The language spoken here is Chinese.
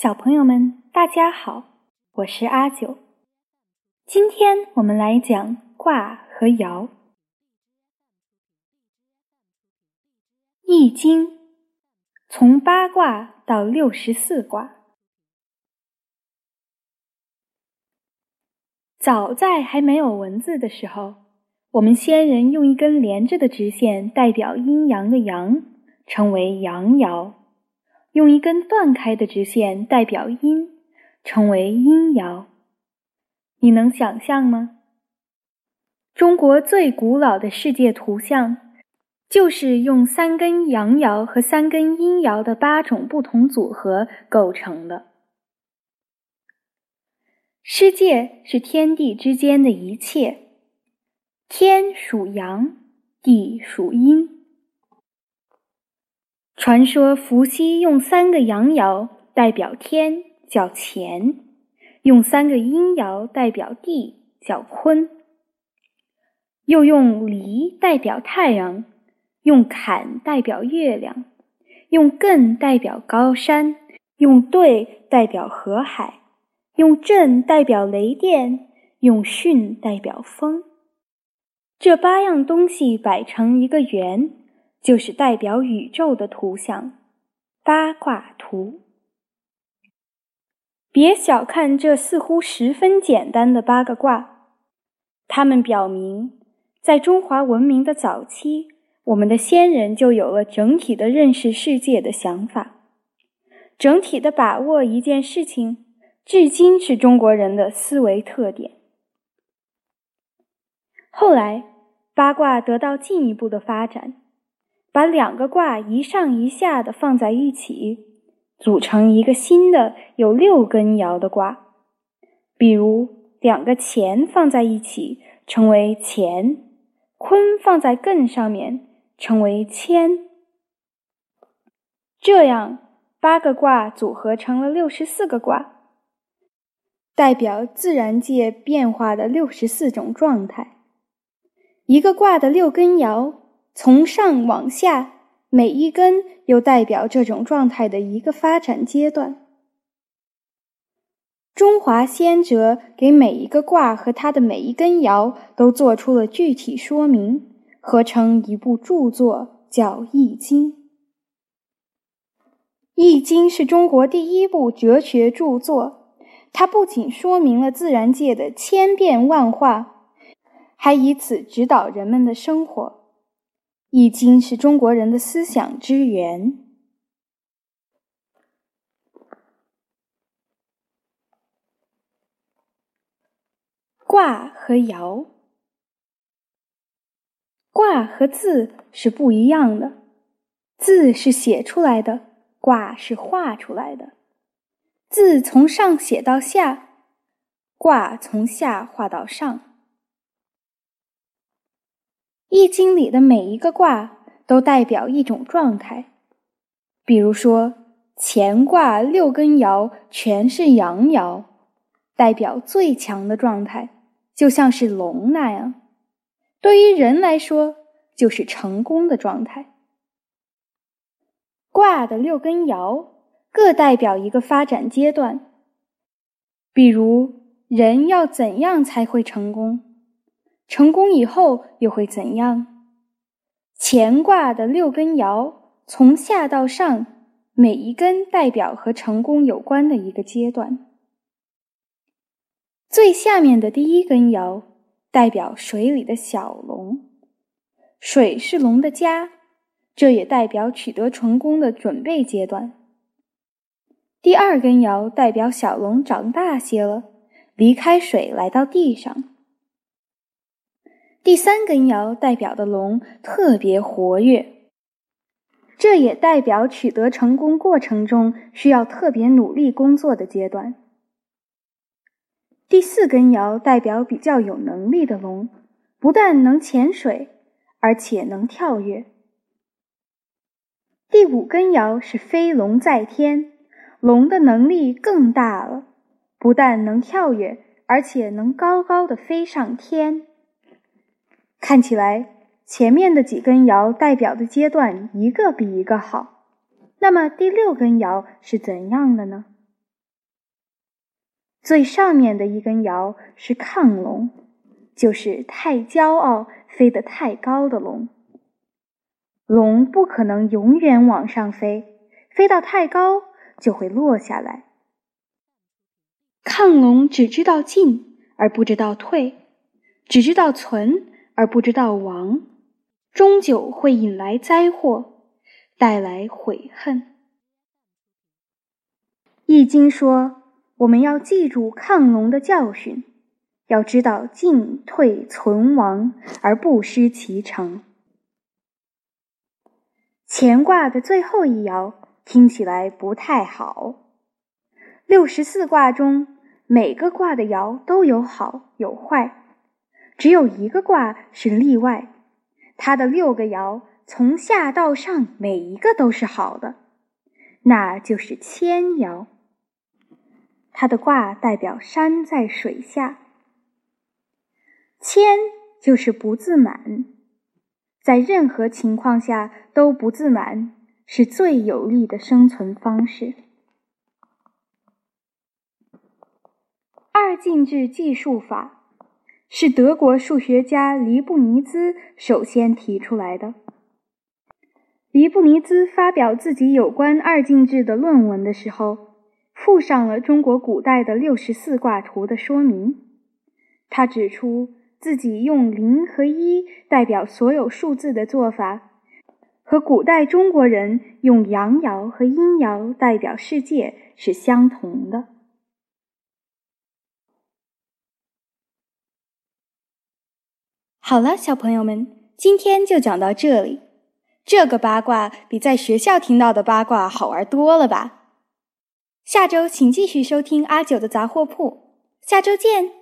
小朋友们，大家好，我是阿九。今天我们来讲卦和爻，《易经》从八卦到六十四卦。早在还没有文字的时候，我们先人用一根连着的直线代表阴阳的阳，称为阳爻。用一根断开的直线代表阴，称为阴爻。你能想象吗？中国最古老的世界图像，就是用三根阳爻和三根阴爻的八种不同组合构成的。世界是天地之间的一切，天属阳，地属阴。传说伏羲用三个阳爻代表天，叫乾；用三个阴爻代表地，叫坤；又用离代表太阳，用坎代表月亮，用艮代表高山，用兑代表河海，用震代表雷电，用巽代表风。这八样东西摆成一个圆。就是代表宇宙的图像，八卦图。别小看这似乎十分简单的八个卦，它们表明，在中华文明的早期，我们的先人就有了整体的认识世界的想法，整体的把握一件事情，至今是中国人的思维特点。后来，八卦得到进一步的发展。把两个卦一上一下的放在一起，组成一个新的有六根爻的卦。比如，两个乾放在一起，成为乾；坤放在艮上面，成为谦。这样，八个卦组合成了六十四个卦，代表自然界变化的六十四种状态。一个卦的六根爻。从上往下，每一根又代表这种状态的一个发展阶段。中华先哲给每一个卦和它的每一根爻都做出了具体说明，合成一部著作，叫《易经》。《易经》是中国第一部哲学著作，它不仅说明了自然界的千变万化，还以此指导人们的生活。《易经》是中国人的思想之源。卦和爻，卦和字是不一样的，字是写出来的，卦是画出来的。字从上写到下，卦从下画到上。易经里的每一个卦都代表一种状态，比如说乾卦六根爻全是阳爻，代表最强的状态，就像是龙那样；对于人来说，就是成功的状态。卦的六根爻各代表一个发展阶段，比如人要怎样才会成功？成功以后又会怎样？乾卦的六根爻从下到上，每一根代表和成功有关的一个阶段。最下面的第一根爻代表水里的小龙，水是龙的家，这也代表取得成功的准备阶段。第二根爻代表小龙长大些了，离开水来到地上。第三根爻代表的龙特别活跃，这也代表取得成功过程中需要特别努力工作的阶段。第四根爻代表比较有能力的龙，不但能潜水，而且能跳跃。第五根爻是飞龙在天，龙的能力更大了，不但能跳跃，而且能高高的飞上天。看起来前面的几根爻代表的阶段一个比一个好，那么第六根爻是怎样的呢？最上面的一根爻是亢龙，就是太骄傲、飞得太高的龙。龙不可能永远往上飞，飞到太高就会落下来。亢龙只知道进而不知道退，只知道存而不知道亡，终究会引来灾祸，带来悔恨。《易经》说，我们要记住亢龙的教训，要知道进退存亡而不失其诚。乾卦的最后一爻听起来不太好。六十四卦中，每个卦的爻都有好有坏，只有一个卦是例外，它的六个爻从下到上每一个都是好的，那就是谦爻。它的卦代表山在水下，谦就是不自满。在任何情况下都不自满，是最有利的生存方式。二进制计数法是德国数学家黎布尼兹首先提出来的。黎布尼兹发表自己有关二进制的论文的时候，附上了中国古代的六十四卦图的说明。他指出。自己用零和一代表所有数字的做法，和古代中国人用阳爻和阴爻代表世界是相同的。好了，小朋友们，今天就讲到这里。这个八卦比在学校听到的八卦好玩多了吧？下周请继续收听阿九的杂货铺，下周见。